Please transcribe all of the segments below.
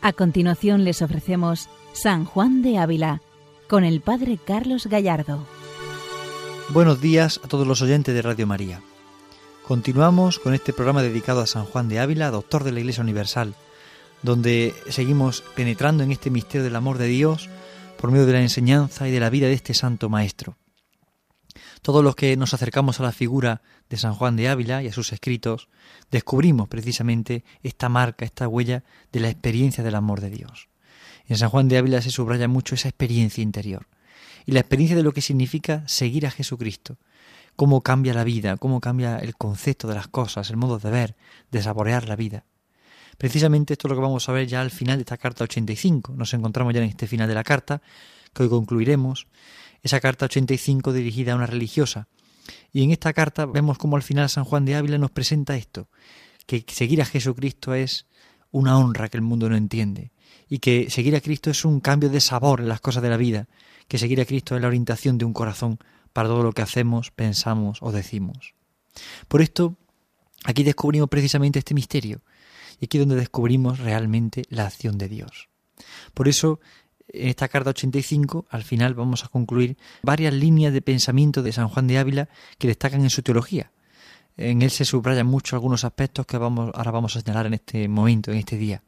A continuación les ofrecemos San Juan de Ávila con el Padre Carlos Gallardo. Buenos días a todos los oyentes de Radio María. Continuamos con este programa dedicado a San Juan de Ávila, doctor de la Iglesia Universal, donde seguimos penetrando en este misterio del amor de Dios por medio de la enseñanza y de la vida de este santo maestro. Todos los que nos acercamos a la figura de San Juan de Ávila y a sus escritos, descubrimos precisamente esta marca, esta huella de la experiencia del amor de Dios. En San Juan de Ávila se subraya mucho esa experiencia interior y la experiencia de lo que significa seguir a Jesucristo, cómo cambia la vida, cómo cambia el concepto de las cosas, el modo de ver, de saborear la vida. Precisamente esto es lo que vamos a ver ya al final de esta carta 85. Nos encontramos ya en este final de la carta, que hoy concluiremos, esa carta 85 dirigida a una religiosa. Y en esta carta vemos cómo al final San Juan de Ávila nos presenta esto, que seguir a Jesucristo es una honra que el mundo no entiende, y que seguir a Cristo es un cambio de sabor en las cosas de la vida, que seguir a Cristo es la orientación de un corazón para todo lo que hacemos, pensamos o decimos. Por esto, aquí descubrimos precisamente este misterio, y aquí es donde descubrimos realmente la acción de Dios. Por eso en esta carta 85, al final vamos a concluir varias líneas de pensamiento de San Juan de Ávila que destacan en su teología. En él se subrayan mucho algunos aspectos que ahora vamos a señalar en este momento, en este día.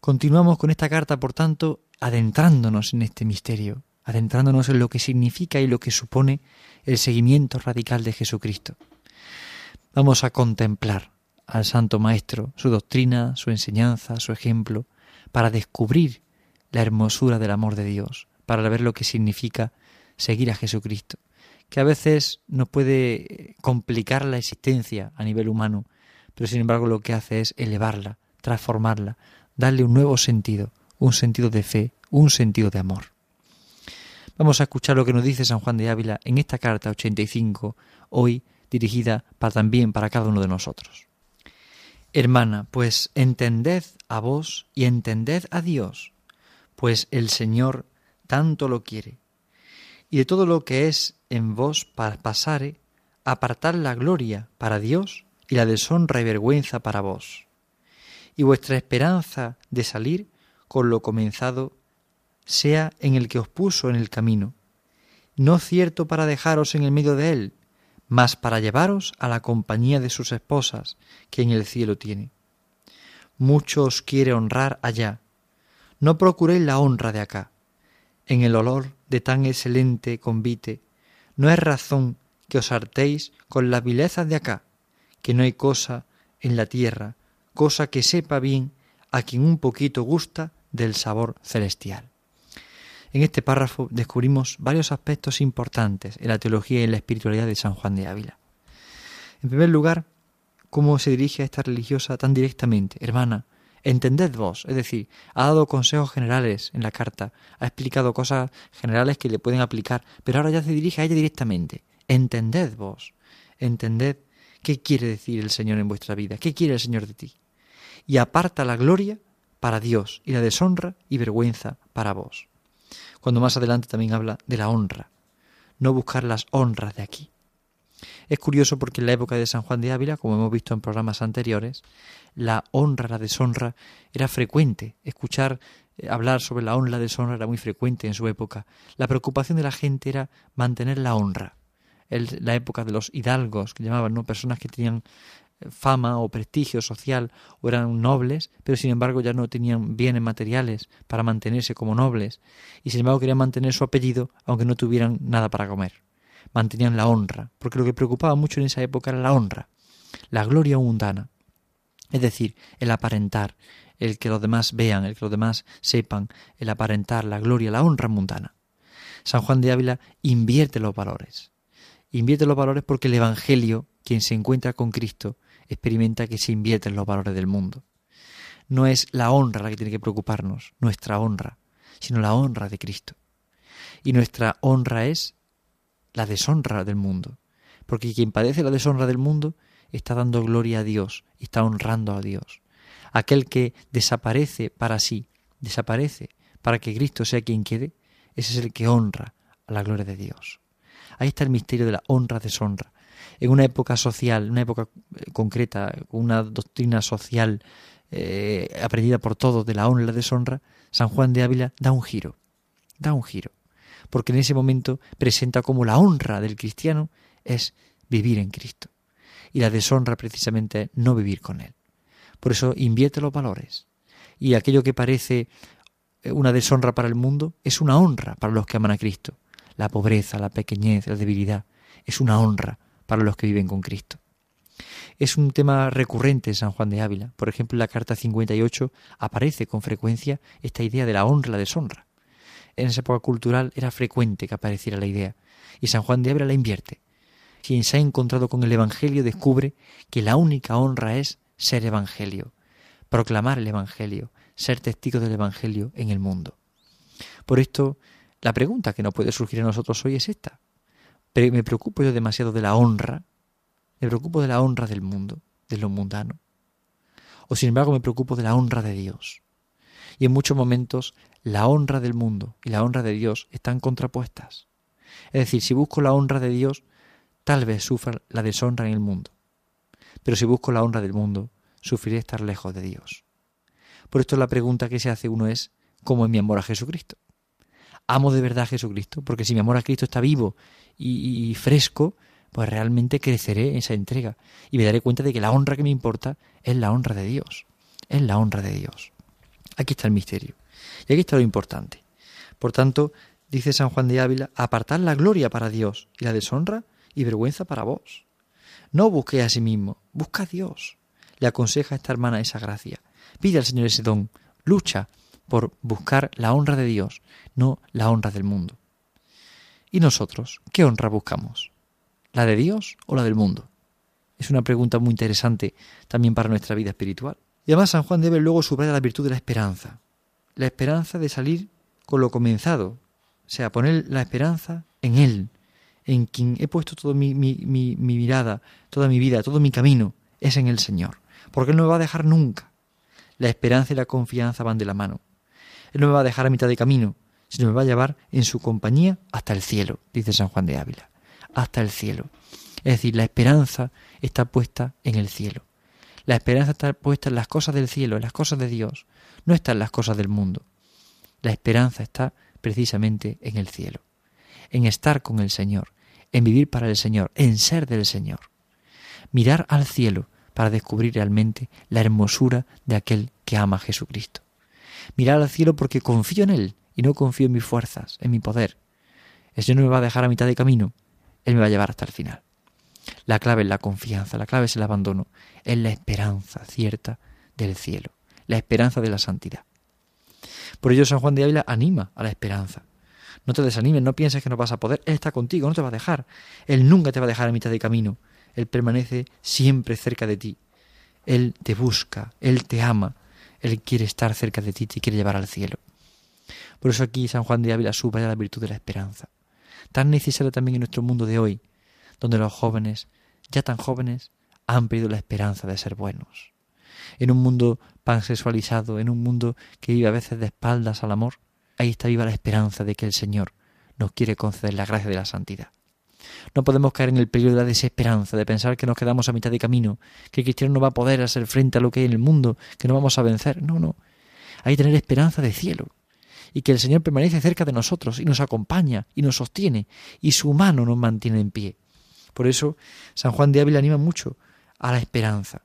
Continuamos con esta carta, por tanto, adentrándonos en este misterio, adentrándonos en lo que significa y lo que supone el seguimiento radical de Jesucristo. Vamos a contemplar al Santo Maestro, su doctrina, su enseñanza, su ejemplo, para descubrir la hermosura del amor de Dios, para ver lo que significa seguir a Jesucristo, que a veces nos puede complicar la existencia a nivel humano, pero sin embargo lo que hace es elevarla, transformarla, darle un nuevo sentido, un sentido de fe, un sentido de amor. Vamos a escuchar lo que nos dice San Juan de Ávila en esta carta 85, hoy dirigida para, también para cada uno de nosotros. Hermana, pues entended a vos y entended a Dios, pues el Señor tanto lo quiere. Y de todo lo que es en vos pasare, apartad la gloria para Dios y la deshonra y vergüenza para vos. Y vuestra esperanza de salir con lo comenzado sea en el que os puso en el camino, no cierto para dejaros en el medio de él, mas para llevaros a la compañía de sus esposas que en el cielo tiene. Mucho os quiere honrar allá, no procuréis la honra de acá. En el olor de tan excelente convite, no es razón que os hartéis con las vilezas de acá, que no hay cosa en la tierra, cosa que sepa bien a quien un poquito gusta del sabor celestial. En este párrafo descubrimos varios aspectos importantes en la teología y en la espiritualidad de San Juan de Ávila. En primer lugar, cómo se dirige a esta religiosa tan directamente, hermana, Entended vos, es decir, ha dado consejos generales en la carta, ha explicado cosas generales que le pueden aplicar, pero ahora ya se dirige a ella directamente. Entended vos, entended qué quiere decir el Señor en vuestra vida, qué quiere el Señor de ti. Y aparta la gloria para Dios y la deshonra y vergüenza para vos. Cuando más adelante también habla de la honra, no buscar las honras de aquí. Es curioso porque en la época de San Juan de Ávila, como hemos visto en programas anteriores, la honra, la deshonra era frecuente. Escuchar eh, hablar sobre la honra, la deshonra era muy frecuente en su época. La preocupación de la gente era mantener la honra. La época de los hidalgos, que llamaban, ¿no? Personas que tenían eh, fama o prestigio social o eran nobles, pero sin embargo ya no tenían bienes materiales para mantenerse como nobles y sin embargo querían mantener su apellido aunque no tuvieran nada para comer. Mantenían la honra, porque lo que preocupaba mucho en esa época era la honra, la gloria mundana. Es decir, el aparentar, el que los demás vean, el que los demás sepan, el aparentar la gloria, la honra mundana. San Juan de Ávila invierte los valores. Invierte los valores porque el Evangelio, quien se encuentra con Cristo, experimenta que se invierten los valores del mundo. No es la honra la que tiene que preocuparnos, nuestra honra, sino la honra de Cristo. Y nuestra honra es la deshonra del mundo, porque quien padece la deshonra del mundo está dando gloria a Dios, está honrando a Dios. Aquel que desaparece para sí, desaparece para que Cristo sea quien quede, ese es el que honra a la gloria de Dios. Ahí está el misterio de la honra-deshonra. En una época social, una época eh, concreta, con una doctrina social eh, aprendida por todos de la honra y la deshonra, San Juan de Ávila da un giro, da un giro, porque en ese momento presenta como la honra del cristiano es vivir en Cristo y la deshonra precisamente es no vivir con Él. Por eso invierte los valores y aquello que parece eh, una deshonra para el mundo es una honra para los que aman a Cristo. La pobreza, la pequeñez, la debilidad es una honra para los que viven con Cristo. Es un tema recurrente en San Juan de Ávila. Por ejemplo, en la carta 58 aparece con frecuencia esta idea de la honra la deshonra. En esa época cultural era frecuente que apareciera la idea, y San Juan de Ávila la invierte. Quien se ha encontrado con el Evangelio descubre que la única honra es ser Evangelio, proclamar el Evangelio, ser testigo del Evangelio en el mundo. Por esto, la pregunta que nos puede surgir a nosotros hoy es esta. ¿Me preocupo yo demasiado de la honra me preocupo de la honra del mundo, de lo mundano. O sin embargo me preocupo de la honra de Dios. Y en muchos momentos la honra del mundo y la honra de Dios están contrapuestas. Es decir, si busco la honra de Dios, tal vez sufra la deshonra en el mundo. Pero si busco la honra del mundo, sufriré estar lejos de Dios. Por esto la pregunta que se hace uno es, ¿cómo es mi amor a Jesucristo? ¿Amo de verdad a Jesucristo? Porque si mi amor a Cristo está vivo y, y fresco, pues realmente creceré en esa entrega y me daré cuenta de que la honra que me importa es la honra de Dios, es la honra de Dios. Aquí está el misterio y aquí está lo importante. Por tanto, dice San Juan de Ávila, apartad la gloria para Dios y la deshonra y vergüenza para vos. No busqué a sí mismo, busca a Dios. Le aconseja a esta hermana esa gracia. Pide al Señor ese don, lucha por buscar la honra de Dios, no la honra del mundo. ¿Y nosotros qué honra buscamos? ¿La de Dios o la del mundo? Es una pregunta muy interesante también para nuestra vida espiritual. Y además San Juan debe luego subrayar la virtud de la esperanza. La esperanza de salir con lo comenzado. O sea, poner la esperanza en Él, en quien he puesto toda mi, mi, mi, mirada, toda mi vida, todo mi camino, es en el Señor. Porque Él no me va a dejar nunca. La esperanza y la confianza van de la mano. Él no me va a dejar a mitad de camino, sino me va a llevar en su compañía hasta el cielo, dice San Juan de Ávila hasta el cielo. Es decir, la esperanza está puesta en el cielo. La esperanza está puesta en las cosas del cielo, en las cosas de Dios, no está en las cosas del mundo. La esperanza está precisamente en el cielo, en estar con el Señor, en vivir para el Señor, en ser del Señor. Mirar al cielo para descubrir realmente la hermosura de aquel que ama a Jesucristo. Mirar al cielo porque confío en Él y no confío en mis fuerzas, en mi poder. El Señor no me va a dejar a mitad de camino, él me va a llevar hasta el final. La clave es la confianza, la clave es el abandono, es la esperanza cierta del cielo, la esperanza de la santidad. Por ello San Juan de Ávila anima a la esperanza. No te desanimes, no pienses que no vas a poder, Él está contigo, no te va a dejar. Él nunca te va a dejar a mitad de camino, Él permanece siempre cerca de ti. Él te busca, Él te ama, Él quiere estar cerca de ti, te quiere llevar al cielo. Por eso aquí San Juan de Ávila subraya la virtud de la esperanza tan necesario también en nuestro mundo de hoy, donde los jóvenes, ya tan jóvenes, han perdido la esperanza de ser buenos. En un mundo pansexualizado, en un mundo que vive a veces de espaldas al amor, ahí está viva la esperanza de que el Señor nos quiere conceder la gracia de la santidad. No podemos caer en el peligro de la desesperanza, de pensar que nos quedamos a mitad de camino, que el cristiano no va a poder hacer frente a lo que hay en el mundo, que no vamos a vencer. No, no. Hay que tener esperanza de cielo, y que el Señor permanece cerca de nosotros y nos acompaña y nos sostiene y su mano nos mantiene en pie. Por eso San Juan de Ávila anima mucho a la esperanza.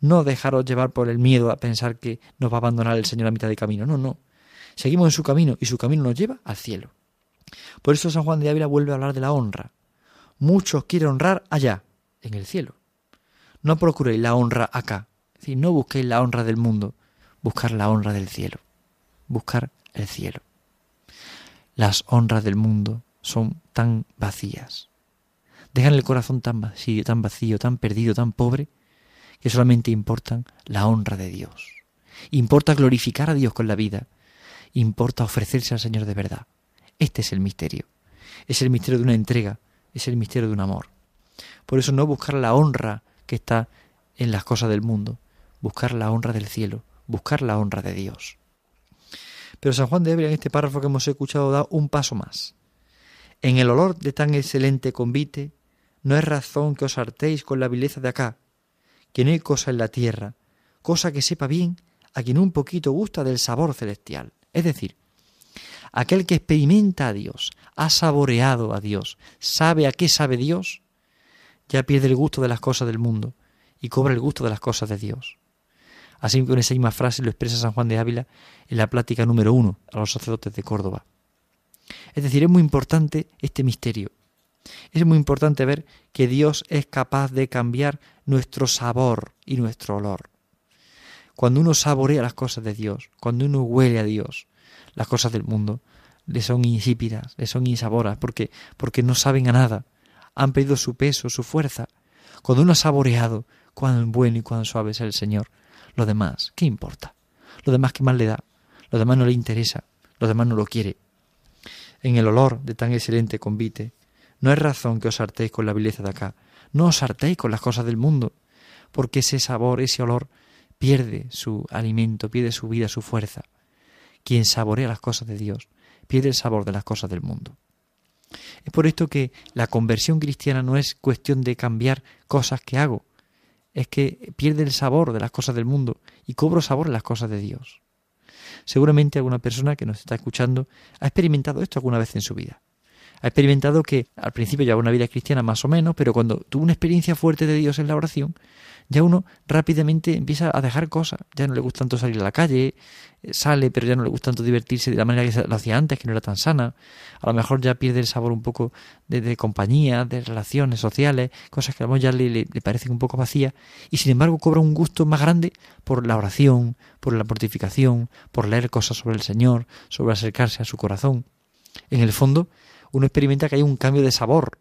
No dejaros llevar por el miedo a pensar que nos va a abandonar el Señor a mitad de camino. No, no. Seguimos en su camino y su camino nos lleva al cielo. Por eso San Juan de Ávila vuelve a hablar de la honra. Muchos quieren honrar allá, en el cielo. No procuréis la honra acá. Es decir, no busquéis la honra del mundo, buscar la honra del cielo. Buscar el cielo. Las honras del mundo son tan vacías. Dejan el corazón tan vacío, tan vacío, tan perdido, tan pobre, que solamente importan la honra de Dios. Importa glorificar a Dios con la vida. Importa ofrecerse al Señor de verdad. Este es el misterio. Es el misterio de una entrega. Es el misterio de un amor. Por eso no buscar la honra que está en las cosas del mundo. Buscar la honra del cielo. Buscar la honra de Dios. Pero San Juan de Ávila en este párrafo que hemos escuchado da un paso más. En el olor de tan excelente convite, no es razón que os hartéis con la vileza de acá, que no hay cosa en la tierra cosa que sepa bien a quien un poquito gusta del sabor celestial. Es decir, aquel que experimenta a Dios, ha saboreado a Dios, sabe a qué sabe Dios, ya pierde el gusto de las cosas del mundo y cobra el gusto de las cosas de Dios. Así con esa misma frase lo expresa San Juan de Ávila en la plática número uno a los sacerdotes de Córdoba. Es decir, es muy importante este misterio. Es muy importante ver que Dios es capaz de cambiar nuestro sabor y nuestro olor. Cuando uno saborea las cosas de Dios, cuando uno huele a Dios, las cosas del mundo le son insípidas, le son insaboras, porque, porque no saben a nada, han perdido su peso, su fuerza. Cuando uno ha saboreado cuán bueno y cuán suave es el Señor, lo demás, ¿qué importa? Lo demás, ¿qué más le da? Lo demás no le interesa, lo demás no lo quiere. En el olor de tan excelente convite, no es razón que os hartéis con la vileza de acá, no os hartéis con las cosas del mundo, porque ese sabor, ese olor, pierde su alimento, pierde su vida, su fuerza. Quien saborea las cosas de Dios, pierde el sabor de las cosas del mundo. Es por esto que la conversión cristiana no es cuestión de cambiar cosas que hago, es que pierde el sabor de las cosas del mundo y cobro sabor en las cosas de Dios. Seguramente alguna persona que nos está escuchando ha experimentado esto alguna vez en su vida. Ha experimentado que al principio llevaba una vida cristiana más o menos, pero cuando tuvo una experiencia fuerte de Dios en la oración, ya uno rápidamente empieza a dejar cosas. Ya no le gusta tanto salir a la calle, eh, sale, pero ya no le gusta tanto divertirse de la manera que lo hacía antes, que no era tan sana. A lo mejor ya pierde el sabor un poco de, compañía, de relaciones sociales, cosas que a lo mejor ya le, le, parecen un poco vacías. Y sin embargo cobra un gusto más grande por la oración, por la mortificación, por leer cosas sobre el Señor, sobre acercarse a su corazón. En el fondo, uno experimenta que hay un cambio de sabor,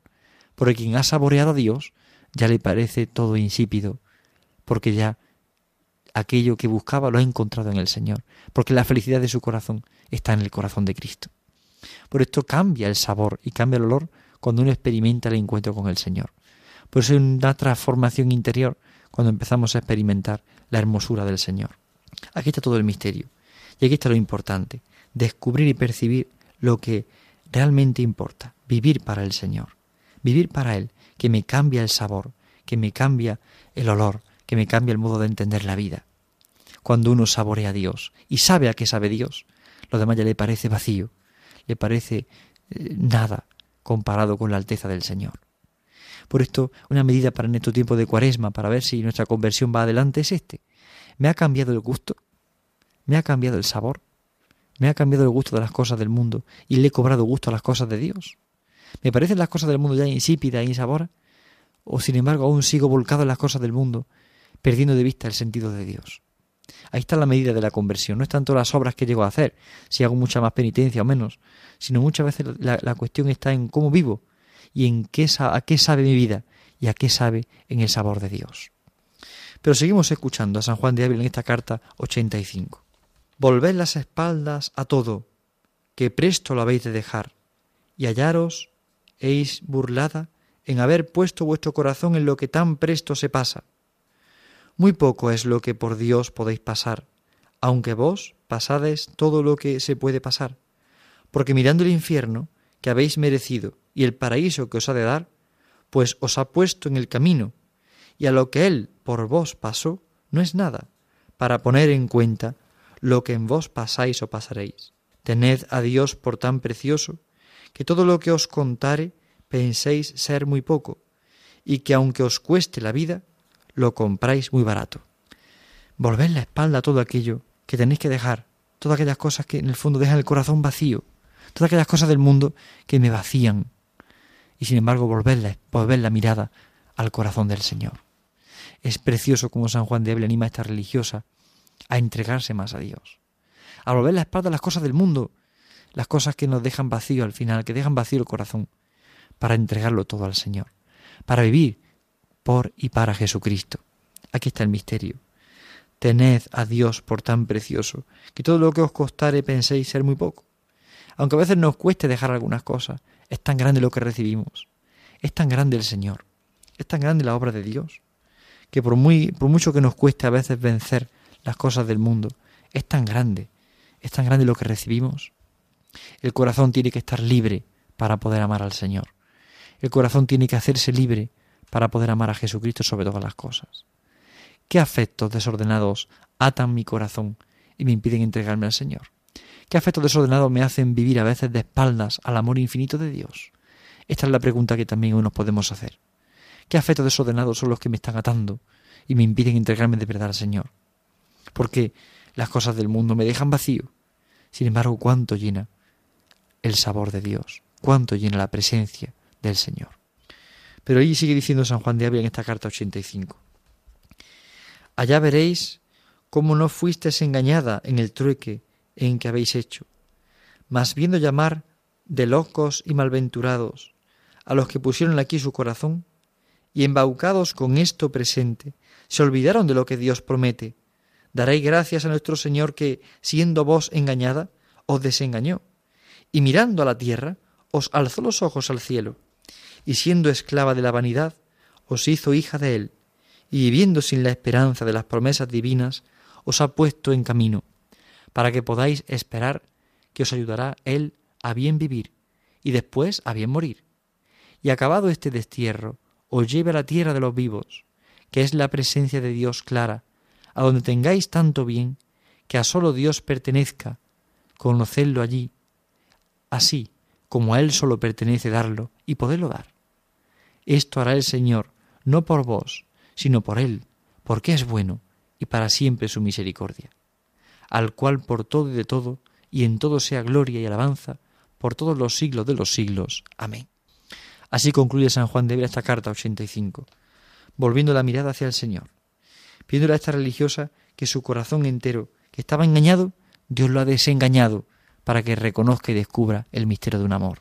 porque quien ha saboreado a Dios ya le parece todo insípido, porque ya aquello que buscaba lo ha encontrado en el Señor, porque la felicidad de su corazón está en el corazón de Cristo. Por esto cambia el sabor y cambia el olor cuando uno experimenta el encuentro con el Señor. Por eso hay una transformación interior cuando empezamos a experimentar la hermosura del Señor. Aquí está todo el misterio. Y aquí está lo importante, descubrir y percibir lo que realmente importa, vivir para el Señor, vivir para Él, que me cambia el sabor, que me cambia el olor, que me cambia el modo de entender la vida. Cuando uno saborea a Dios y sabe a qué sabe Dios, lo demás ya le parece vacío, le parece eh, nada comparado con la alteza del Señor. Por esto, una medida para en estos tiempos de cuaresma, para ver si nuestra conversión va adelante, es este. ¿Me ha cambiado el gusto? ¿Me ha cambiado el sabor? ¿Me ha cambiado el gusto de las cosas del mundo y le he cobrado gusto a las cosas de Dios? ¿Me parecen las cosas del mundo ya insípidas e insaboras? ¿O sin embargo aún sigo volcado en las cosas del mundo perdiendo de vista el sentido de Dios. Ahí está la medida de la conversión. No es tanto las obras que llego a hacer, si hago mucha más penitencia o menos, sino muchas veces la, cuestión está en cómo vivo y en qué, a qué sabe mi vida y a qué sabe en el sabor de Dios. Pero seguimos escuchando a San Juan de Ávila en esta carta 85. Volved las espaldas a todo, que presto lo habéis de dejar, y hallaros, eis burlada, en haber puesto vuestro corazón en lo que tan presto se pasa muy poco es lo que por Dios podéis pasar, aunque vos pasades todo lo que se puede pasar. Porque mirando el infierno que habéis merecido y el paraíso que os ha de dar, pues os ha puesto en el camino, y a lo que Él por vos pasó no es nada, para poner en cuenta lo que en vos pasáis o pasaréis. Tened a Dios por tan precioso, que todo lo que os contare penséis ser muy poco, y que aunque os cueste la vida, lo compráis muy barato. Volved la espalda a todo aquello que tenéis que dejar, todas aquellas cosas que en el fondo dejan el corazón vacío, todas aquellas cosas del mundo que me vacían. Y sin embargo, volverla, volver la mirada al corazón del Señor. Es precioso como San Juan de Ávila anima a esta religiosa a entregarse más a Dios. A volver la espalda a las cosas del mundo, las cosas que nos dejan vacío al final, que dejan vacío el corazón, para entregarlo todo al Señor, para vivir por y para Jesucristo. Aquí está el misterio. Tened a Dios por tan precioso, que todo lo que os costare penséis ser muy poco. Aunque a veces nos cueste dejar algunas cosas, es tan grande lo que recibimos. Es tan grande el Señor. Es tan grande la obra de Dios. Que por, muy, por mucho que nos cueste a veces vencer las cosas del mundo, es tan grande. Es tan grande lo que recibimos. El corazón tiene que estar libre para poder amar al Señor. El corazón tiene que hacerse libre para poder amar a Jesucristo sobre todas las cosas. ¿Qué afectos desordenados atan mi corazón y me impiden entregarme al Señor? ¿Qué afectos desordenados me hacen vivir a veces de espaldas al amor infinito de Dios? Esta es la pregunta que también hoy nos podemos hacer. ¿Qué afectos desordenados son los que me están atando y me impiden entregarme de verdad al Señor? Porque las cosas del mundo me dejan vacío. Sin embargo, cuánto llena el sabor de Dios, cuánto llena la presencia del Señor. Pero ahí sigue diciendo San Juan de Ávila en esta carta 85. Allá veréis cómo no fuisteis engañada en el trueque en que habéis hecho, mas viendo llamar de locos y malventurados a los que pusieron aquí su corazón, y embaucados con esto presente, se olvidaron de lo que Dios promete. Daréis gracias a nuestro Señor que, siendo vos engañada, os desengañó, y mirando a la tierra, os alzó los ojos al cielo, y siendo esclava de la vanidad, os hizo hija de él, y viviendo sin la esperanza de las promesas divinas, os ha puesto en camino, para que podáis esperar que os ayudará él a bien vivir, y después a bien morir. Y acabado este destierro, os lleve a la tierra de los vivos, que es la presencia de Dios clara, a donde tengáis tanto bien, que a solo Dios pertenezca, conocedlo allí, así como a Él solo pertenece darlo y poderlo dar. Esto hará el Señor, no por vos, sino por Él, porque es bueno y para siempre su misericordia, al cual por todo y de todo, y en todo sea gloria y alabanza, por todos los siglos de los siglos. Amén. Así concluye San Juan de Ávila esta carta 85, volviendo la mirada hacia el Señor, pidiéndole a esta religiosa que su corazón entero, que estaba engañado, Dios lo ha desengañado para que reconozca y descubra el misterio de un amor.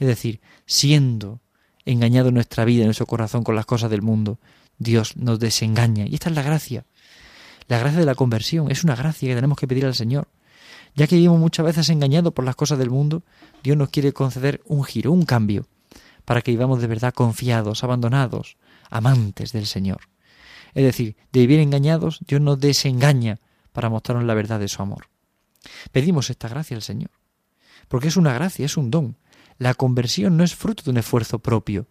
Es decir, siendo engañado en nuestra vida, en nuestro corazón con las cosas del mundo, Dios nos desengaña. Y esta es la gracia. La gracia de la conversión es una gracia que tenemos que pedir al Señor. Ya que vivimos muchas veces engañados por las cosas del mundo, Dios nos quiere conceder un giro, un cambio, para que vivamos de verdad confiados, abandonados, amantes del Señor. Es decir, de vivir engañados, Dios nos desengaña para mostrarnos la verdad de su amor. Pedimos esta gracia al Señor, porque es una gracia, es un don. La conversión no es fruto de un esfuerzo propio,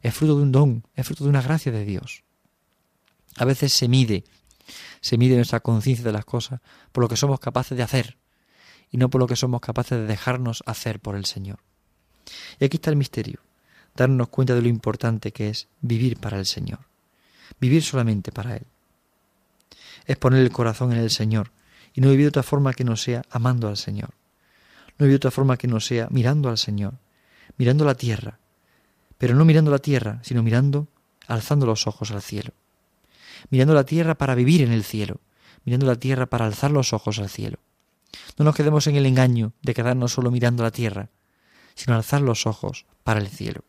es fruto de un don, es fruto de una gracia de Dios. A veces se mide, se mide nuestra conciencia de las cosas por lo que somos capaces de hacer y no por lo que somos capaces de dejarnos hacer por el Señor. Y aquí está el misterio darnos cuenta de lo importante que es vivir para el Señor, vivir solamente para Él. Es poner el corazón en el Señor y no vivir de otra forma que no sea amando al Señor. No vivir de otra forma que no sea mirando al Señor, mirando la tierra, pero no mirando la tierra, sino mirando, alzando los ojos al cielo. Mirando la tierra para vivir en el cielo, mirando la tierra para alzar los ojos al cielo. No nos quedemos en el engaño de quedarnos solo mirando la tierra, sino alzar los ojos para el cielo.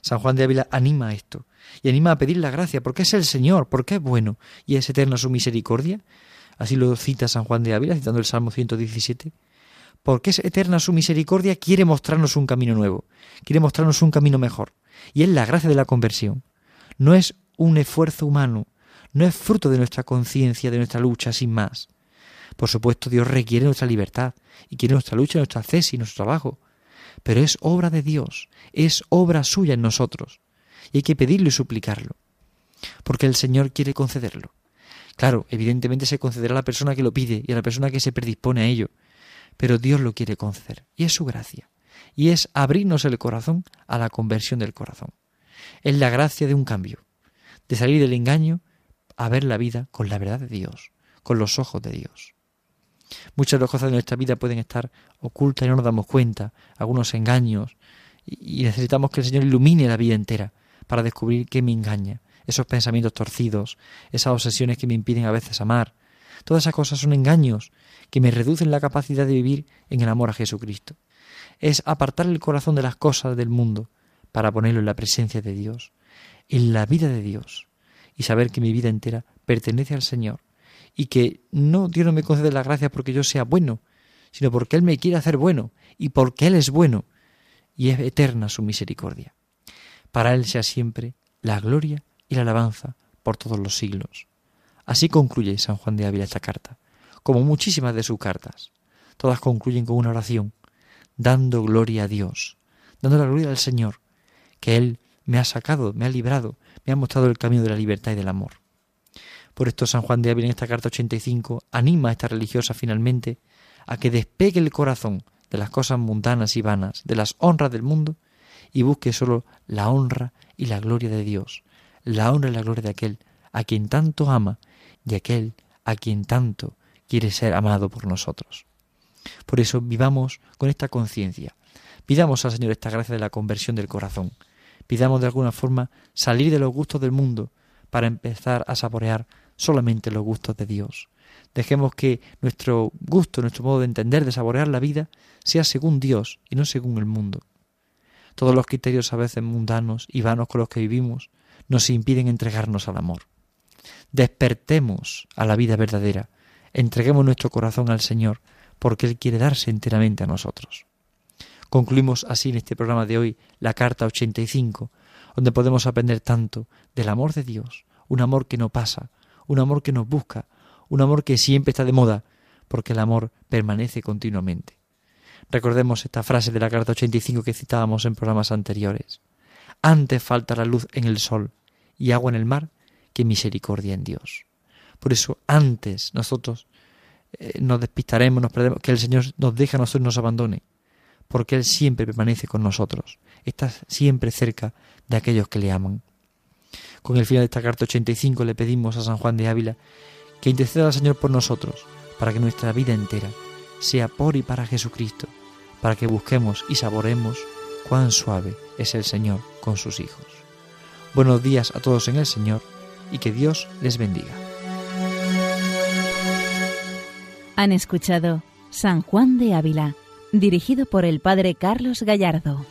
San Juan de Ávila anima a esto y anima a pedir la gracia porque es el Señor, porque es bueno y es eterna su misericordia. Así lo cita San Juan de Ávila citando el Salmo 117. Porque es eterna su misericordia, quiere mostrarnos un camino nuevo, quiere mostrarnos un camino mejor. Y es la gracia de la conversión. No es un esfuerzo humano, no es fruto de nuestra conciencia, de nuestra lucha, sin más. Por supuesto, Dios requiere nuestra libertad y quiere nuestra lucha, nuestra y nuestro trabajo pero es obra de Dios, es obra suya en nosotros, y hay que pedirlo y suplicarlo, porque el Señor quiere concederlo. Claro, evidentemente se concederá a la persona que lo pide y a la persona que se predispone a ello, pero Dios lo quiere conceder, y es su gracia, y es abrirnos el corazón a la conversión del corazón. Es la gracia de un cambio, de salir del engaño a ver la vida con la verdad de Dios, con los ojos de Dios. Muchas de las cosas de nuestra vida pueden estar ocultas y no nos damos cuenta, algunos engaños, y necesitamos que el Señor ilumine la vida entera para descubrir qué me engaña, esos pensamientos torcidos, esas obsesiones que me impiden a veces amar. Todas esas cosas son engaños que me reducen la capacidad de vivir en el amor a Jesucristo. Es apartar el corazón de las cosas del mundo para ponerlo en la presencia de Dios, en la vida de Dios, y saber que mi vida entera pertenece al Señor y que no Dios no me concede la gracia porque yo sea bueno, sino porque Él me quiere hacer bueno y porque Él es bueno y es eterna su misericordia. Para Él sea siempre la gloria y la alabanza por todos los siglos. Así concluye San Juan de Ávila esta carta, como muchísimas de sus cartas. Todas concluyen con una oración, dando gloria a Dios, dando la gloria al Señor, que Él me ha sacado, me ha librado, me ha mostrado el camino de la libertad y del amor. Por esto San Juan de Ávila en esta carta 85 anima a esta religiosa finalmente a que despegue el corazón de las cosas mundanas y vanas, de las honras del mundo, y busque solo la honra y la gloria de Dios, la honra y la gloria de aquel a quien tanto ama y aquel a quien tanto quiere ser amado por nosotros. Por eso vivamos con esta conciencia. Pidamos al Señor esta gracia de la conversión del corazón. Pidamos de alguna forma salir de los gustos del mundo para empezar a saborear solamente los gustos de Dios. Dejemos que nuestro gusto, nuestro modo de entender, de saborear la vida, sea según Dios y no según el mundo. Todos los criterios a veces mundanos y vanos con los que vivimos nos impiden entregarnos al amor. Despertemos a la vida verdadera, entreguemos nuestro corazón al Señor, porque Él quiere darse enteramente a nosotros. Concluimos así en este programa de hoy la carta 85, donde podemos aprender tanto del amor de Dios, un amor que no pasa, un amor que nos busca, un amor que siempre está de moda, porque el amor permanece continuamente. Recordemos esta frase de la carta 85 que citábamos en programas anteriores. Antes falta la luz en el sol y agua en el mar que misericordia en Dios. Por eso antes nosotros eh, nos despistaremos, nos perdemos, que el Señor nos deja a nosotros nos abandone, porque Él siempre permanece con nosotros, está siempre cerca de aquellos que le aman. Con el final de esta carta 85 le pedimos a San Juan de Ávila que interceda al Señor por nosotros, para que nuestra vida entera sea por y para Jesucristo, para que busquemos y saboremos cuán suave es el Señor con sus hijos. Buenos días a todos en el Señor y que Dios les bendiga. Han escuchado San Juan de Ávila, dirigido por el Padre Carlos Gallardo.